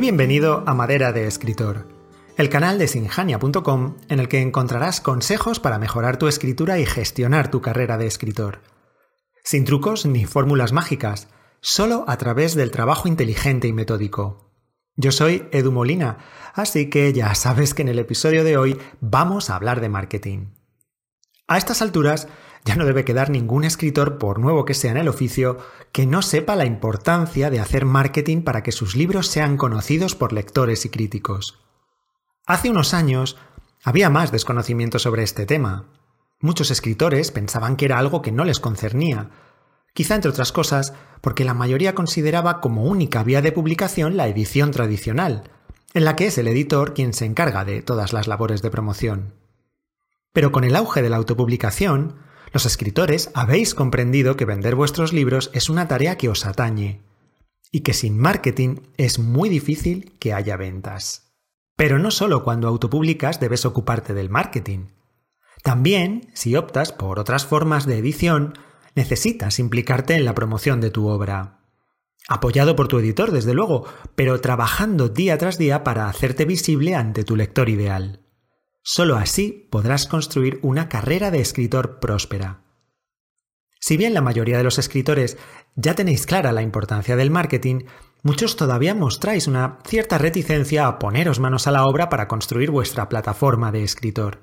Bienvenido a Madera de Escritor, el canal de sinjania.com en el que encontrarás consejos para mejorar tu escritura y gestionar tu carrera de escritor. Sin trucos ni fórmulas mágicas, solo a través del trabajo inteligente y metódico. Yo soy Edu Molina, así que ya sabes que en el episodio de hoy vamos a hablar de marketing. A estas alturas ya no debe quedar ningún escritor, por nuevo que sea en el oficio, que no sepa la importancia de hacer marketing para que sus libros sean conocidos por lectores y críticos. Hace unos años había más desconocimiento sobre este tema. Muchos escritores pensaban que era algo que no les concernía, quizá entre otras cosas porque la mayoría consideraba como única vía de publicación la edición tradicional, en la que es el editor quien se encarga de todas las labores de promoción. Pero con el auge de la autopublicación, los escritores habéis comprendido que vender vuestros libros es una tarea que os atañe y que sin marketing es muy difícil que haya ventas. Pero no solo cuando autopublicas debes ocuparte del marketing. También, si optas por otras formas de edición, necesitas implicarte en la promoción de tu obra. Apoyado por tu editor, desde luego, pero trabajando día tras día para hacerte visible ante tu lector ideal. Solo así podrás construir una carrera de escritor próspera. Si bien la mayoría de los escritores ya tenéis clara la importancia del marketing, muchos todavía mostráis una cierta reticencia a poneros manos a la obra para construir vuestra plataforma de escritor.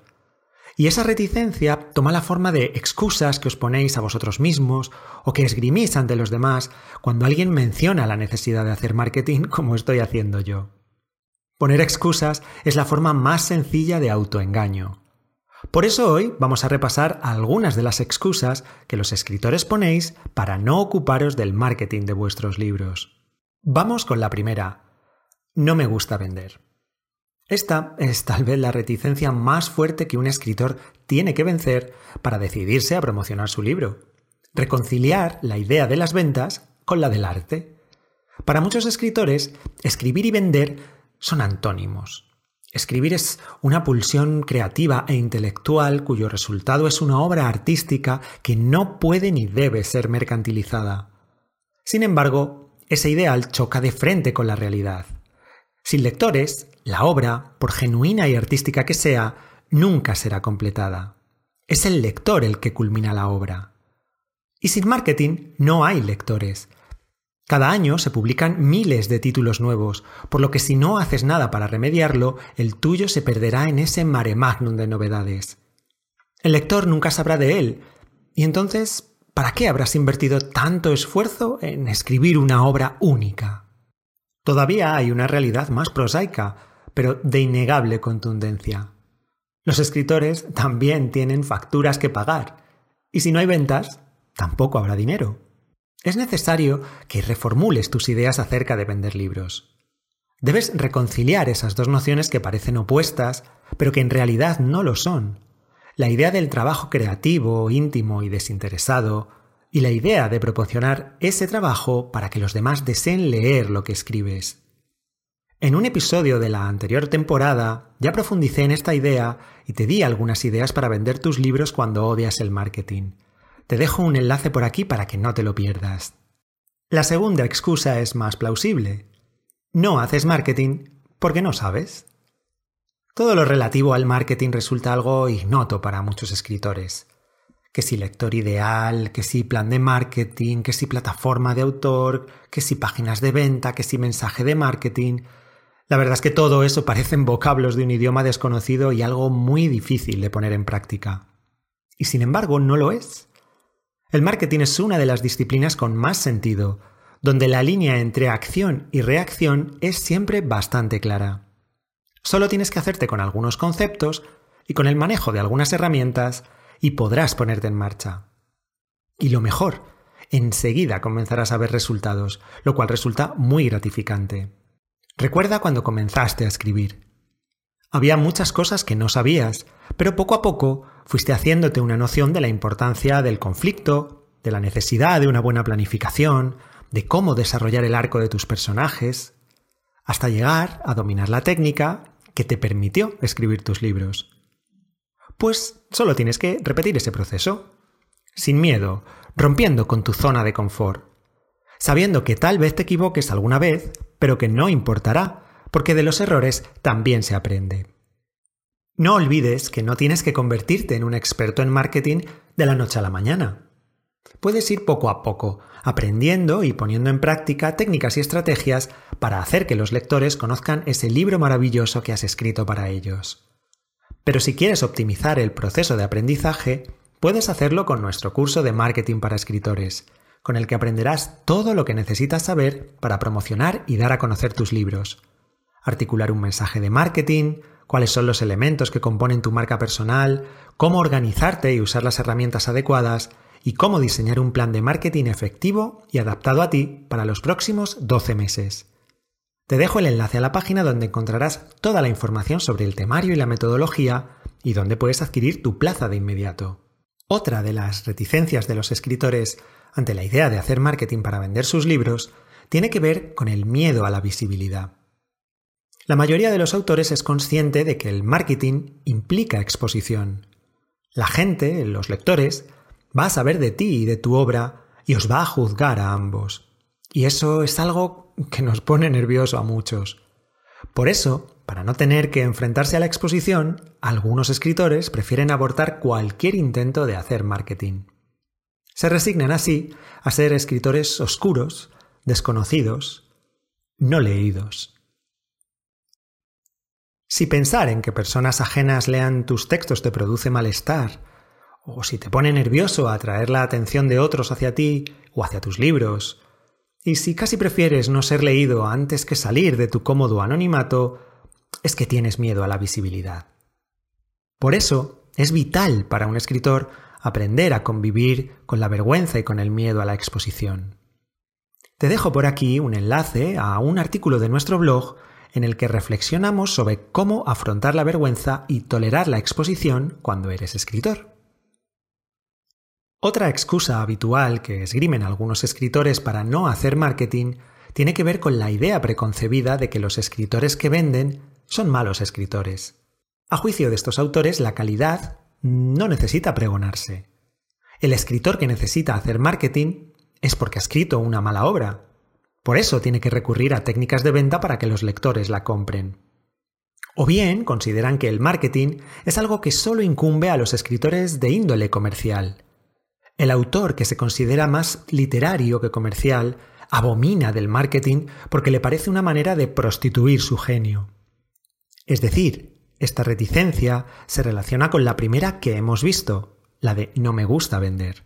Y esa reticencia toma la forma de excusas que os ponéis a vosotros mismos o que esgrimís ante los demás cuando alguien menciona la necesidad de hacer marketing como estoy haciendo yo. Poner excusas es la forma más sencilla de autoengaño. Por eso hoy vamos a repasar algunas de las excusas que los escritores ponéis para no ocuparos del marketing de vuestros libros. Vamos con la primera. No me gusta vender. Esta es tal vez la reticencia más fuerte que un escritor tiene que vencer para decidirse a promocionar su libro. Reconciliar la idea de las ventas con la del arte. Para muchos escritores, escribir y vender son antónimos. Escribir es una pulsión creativa e intelectual cuyo resultado es una obra artística que no puede ni debe ser mercantilizada. Sin embargo, ese ideal choca de frente con la realidad. Sin lectores, la obra, por genuina y artística que sea, nunca será completada. Es el lector el que culmina la obra. Y sin marketing no hay lectores, cada año se publican miles de títulos nuevos, por lo que si no haces nada para remediarlo, el tuyo se perderá en ese mare magnum de novedades. El lector nunca sabrá de él, y entonces, ¿para qué habrás invertido tanto esfuerzo en escribir una obra única? Todavía hay una realidad más prosaica, pero de innegable contundencia. Los escritores también tienen facturas que pagar, y si no hay ventas, tampoco habrá dinero es necesario que reformules tus ideas acerca de vender libros. Debes reconciliar esas dos nociones que parecen opuestas, pero que en realidad no lo son. La idea del trabajo creativo, íntimo y desinteresado, y la idea de proporcionar ese trabajo para que los demás deseen leer lo que escribes. En un episodio de la anterior temporada ya profundicé en esta idea y te di algunas ideas para vender tus libros cuando odias el marketing. Te dejo un enlace por aquí para que no te lo pierdas. La segunda excusa es más plausible. No haces marketing porque no sabes. Todo lo relativo al marketing resulta algo ignoto para muchos escritores. Que si lector ideal, que si plan de marketing, que si plataforma de autor, que si páginas de venta, que si mensaje de marketing. La verdad es que todo eso parecen vocablos de un idioma desconocido y algo muy difícil de poner en práctica. Y sin embargo no lo es. El marketing es una de las disciplinas con más sentido, donde la línea entre acción y reacción es siempre bastante clara. Solo tienes que hacerte con algunos conceptos y con el manejo de algunas herramientas y podrás ponerte en marcha. Y lo mejor, enseguida comenzarás a ver resultados, lo cual resulta muy gratificante. Recuerda cuando comenzaste a escribir. Había muchas cosas que no sabías, pero poco a poco fuiste haciéndote una noción de la importancia del conflicto, de la necesidad de una buena planificación, de cómo desarrollar el arco de tus personajes, hasta llegar a dominar la técnica que te permitió escribir tus libros. Pues solo tienes que repetir ese proceso, sin miedo, rompiendo con tu zona de confort, sabiendo que tal vez te equivoques alguna vez, pero que no importará, porque de los errores también se aprende. No olvides que no tienes que convertirte en un experto en marketing de la noche a la mañana. Puedes ir poco a poco, aprendiendo y poniendo en práctica técnicas y estrategias para hacer que los lectores conozcan ese libro maravilloso que has escrito para ellos. Pero si quieres optimizar el proceso de aprendizaje, puedes hacerlo con nuestro curso de marketing para escritores, con el que aprenderás todo lo que necesitas saber para promocionar y dar a conocer tus libros. Articular un mensaje de marketing, cuáles son los elementos que componen tu marca personal, cómo organizarte y usar las herramientas adecuadas, y cómo diseñar un plan de marketing efectivo y adaptado a ti para los próximos 12 meses. Te dejo el enlace a la página donde encontrarás toda la información sobre el temario y la metodología y donde puedes adquirir tu plaza de inmediato. Otra de las reticencias de los escritores ante la idea de hacer marketing para vender sus libros tiene que ver con el miedo a la visibilidad. La mayoría de los autores es consciente de que el marketing implica exposición. La gente, los lectores, va a saber de ti y de tu obra y os va a juzgar a ambos. Y eso es algo que nos pone nervioso a muchos. Por eso, para no tener que enfrentarse a la exposición, algunos escritores prefieren abortar cualquier intento de hacer marketing. Se resignan así a ser escritores oscuros, desconocidos, no leídos. Si pensar en que personas ajenas lean tus textos te produce malestar, o si te pone nervioso atraer la atención de otros hacia ti o hacia tus libros, y si casi prefieres no ser leído antes que salir de tu cómodo anonimato, es que tienes miedo a la visibilidad. Por eso, es vital para un escritor aprender a convivir con la vergüenza y con el miedo a la exposición. Te dejo por aquí un enlace a un artículo de nuestro blog en el que reflexionamos sobre cómo afrontar la vergüenza y tolerar la exposición cuando eres escritor. Otra excusa habitual que esgrimen algunos escritores para no hacer marketing tiene que ver con la idea preconcebida de que los escritores que venden son malos escritores. A juicio de estos autores, la calidad no necesita pregonarse. El escritor que necesita hacer marketing es porque ha escrito una mala obra, por eso tiene que recurrir a técnicas de venta para que los lectores la compren. O bien consideran que el marketing es algo que solo incumbe a los escritores de índole comercial. El autor que se considera más literario que comercial abomina del marketing porque le parece una manera de prostituir su genio. Es decir, esta reticencia se relaciona con la primera que hemos visto, la de no me gusta vender.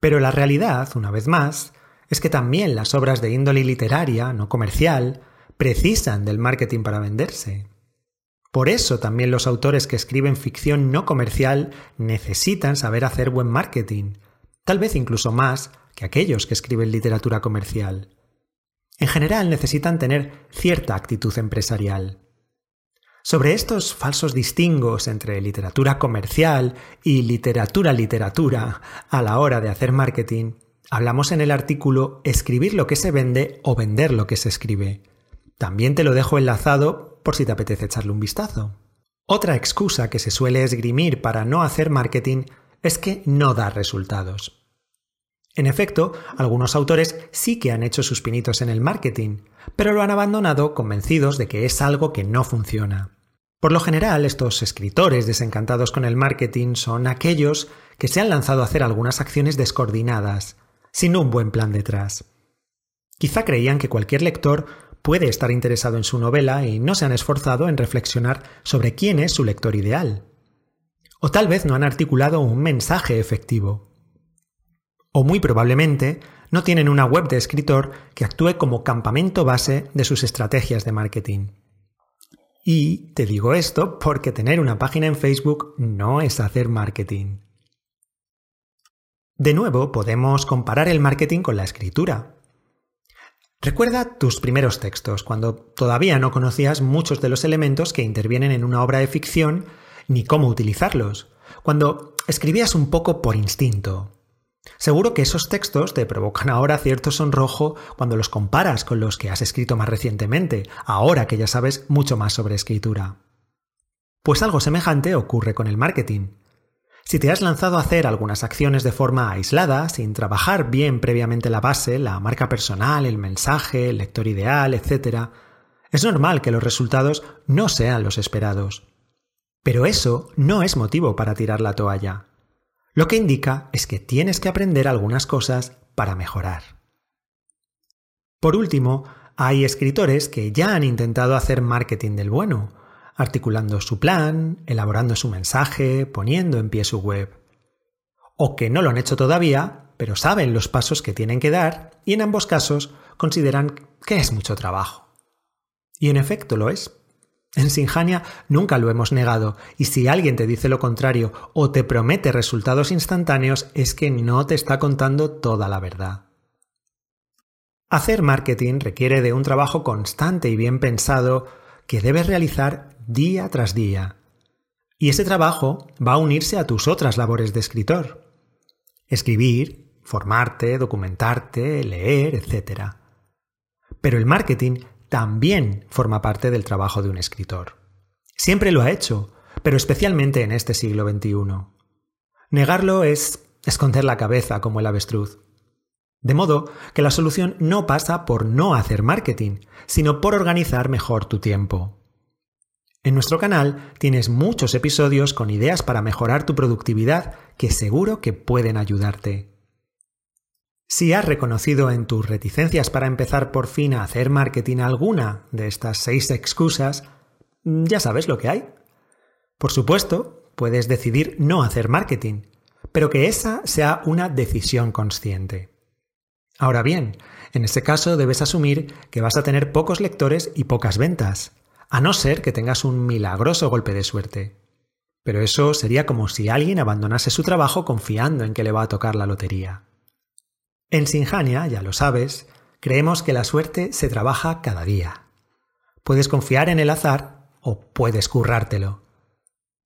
Pero la realidad, una vez más, es que también las obras de índole literaria, no comercial, precisan del marketing para venderse. Por eso también los autores que escriben ficción no comercial necesitan saber hacer buen marketing, tal vez incluso más que aquellos que escriben literatura comercial. En general necesitan tener cierta actitud empresarial. Sobre estos falsos distingos entre literatura comercial y literatura literatura a la hora de hacer marketing, Hablamos en el artículo Escribir lo que se vende o vender lo que se escribe. También te lo dejo enlazado por si te apetece echarle un vistazo. Otra excusa que se suele esgrimir para no hacer marketing es que no da resultados. En efecto, algunos autores sí que han hecho sus pinitos en el marketing, pero lo han abandonado convencidos de que es algo que no funciona. Por lo general, estos escritores desencantados con el marketing son aquellos que se han lanzado a hacer algunas acciones descoordinadas, sin un buen plan detrás. Quizá creían que cualquier lector puede estar interesado en su novela y no se han esforzado en reflexionar sobre quién es su lector ideal. O tal vez no han articulado un mensaje efectivo. O muy probablemente no tienen una web de escritor que actúe como campamento base de sus estrategias de marketing. Y te digo esto porque tener una página en Facebook no es hacer marketing. De nuevo, podemos comparar el marketing con la escritura. Recuerda tus primeros textos, cuando todavía no conocías muchos de los elementos que intervienen en una obra de ficción ni cómo utilizarlos, cuando escribías un poco por instinto. Seguro que esos textos te provocan ahora cierto sonrojo cuando los comparas con los que has escrito más recientemente, ahora que ya sabes mucho más sobre escritura. Pues algo semejante ocurre con el marketing. Si te has lanzado a hacer algunas acciones de forma aislada, sin trabajar bien previamente la base, la marca personal, el mensaje, el lector ideal, etc., es normal que los resultados no sean los esperados. Pero eso no es motivo para tirar la toalla. Lo que indica es que tienes que aprender algunas cosas para mejorar. Por último, hay escritores que ya han intentado hacer marketing del bueno, articulando su plan, elaborando su mensaje, poniendo en pie su web. O que no lo han hecho todavía, pero saben los pasos que tienen que dar y en ambos casos consideran que es mucho trabajo. Y en efecto lo es. En Sinjania nunca lo hemos negado, y si alguien te dice lo contrario o te promete resultados instantáneos es que no te está contando toda la verdad. Hacer marketing requiere de un trabajo constante y bien pensado que debes realizar día tras día. Y ese trabajo va a unirse a tus otras labores de escritor. Escribir, formarte, documentarte, leer, etc. Pero el marketing también forma parte del trabajo de un escritor. Siempre lo ha hecho, pero especialmente en este siglo XXI. Negarlo es esconder la cabeza como el avestruz. De modo que la solución no pasa por no hacer marketing, sino por organizar mejor tu tiempo. En nuestro canal tienes muchos episodios con ideas para mejorar tu productividad que seguro que pueden ayudarte. Si has reconocido en tus reticencias para empezar por fin a hacer marketing alguna de estas seis excusas, ya sabes lo que hay. Por supuesto, puedes decidir no hacer marketing, pero que esa sea una decisión consciente. Ahora bien, en ese caso debes asumir que vas a tener pocos lectores y pocas ventas, a no ser que tengas un milagroso golpe de suerte. Pero eso sería como si alguien abandonase su trabajo confiando en que le va a tocar la lotería. En Sinjania, ya lo sabes, creemos que la suerte se trabaja cada día. Puedes confiar en el azar o puedes currártelo.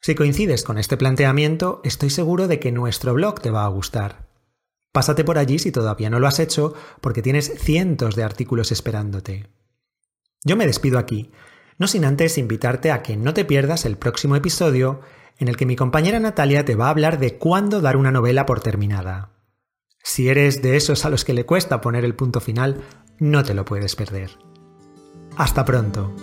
Si coincides con este planteamiento, estoy seguro de que nuestro blog te va a gustar. Pásate por allí si todavía no lo has hecho, porque tienes cientos de artículos esperándote. Yo me despido aquí, no sin antes invitarte a que no te pierdas el próximo episodio en el que mi compañera Natalia te va a hablar de cuándo dar una novela por terminada. Si eres de esos a los que le cuesta poner el punto final, no te lo puedes perder. Hasta pronto.